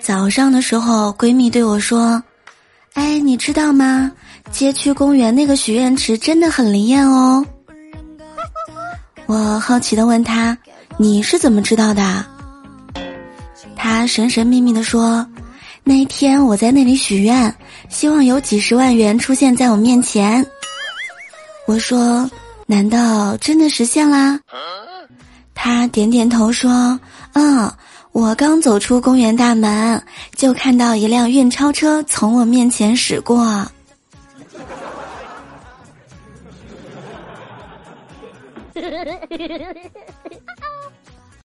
早上的时候，闺蜜对我说：“哎，你知道吗？街区公园那个许愿池真的很灵验哦。”我好奇的问她：“你是怎么知道的？”她神神秘秘的说：“那天我在那里许愿，希望有几十万元出现在我面前。”我说：“难道真的实现啦？”她点点头说：“嗯。”我刚走出公园大门，就看到一辆运钞车从我面前驶过。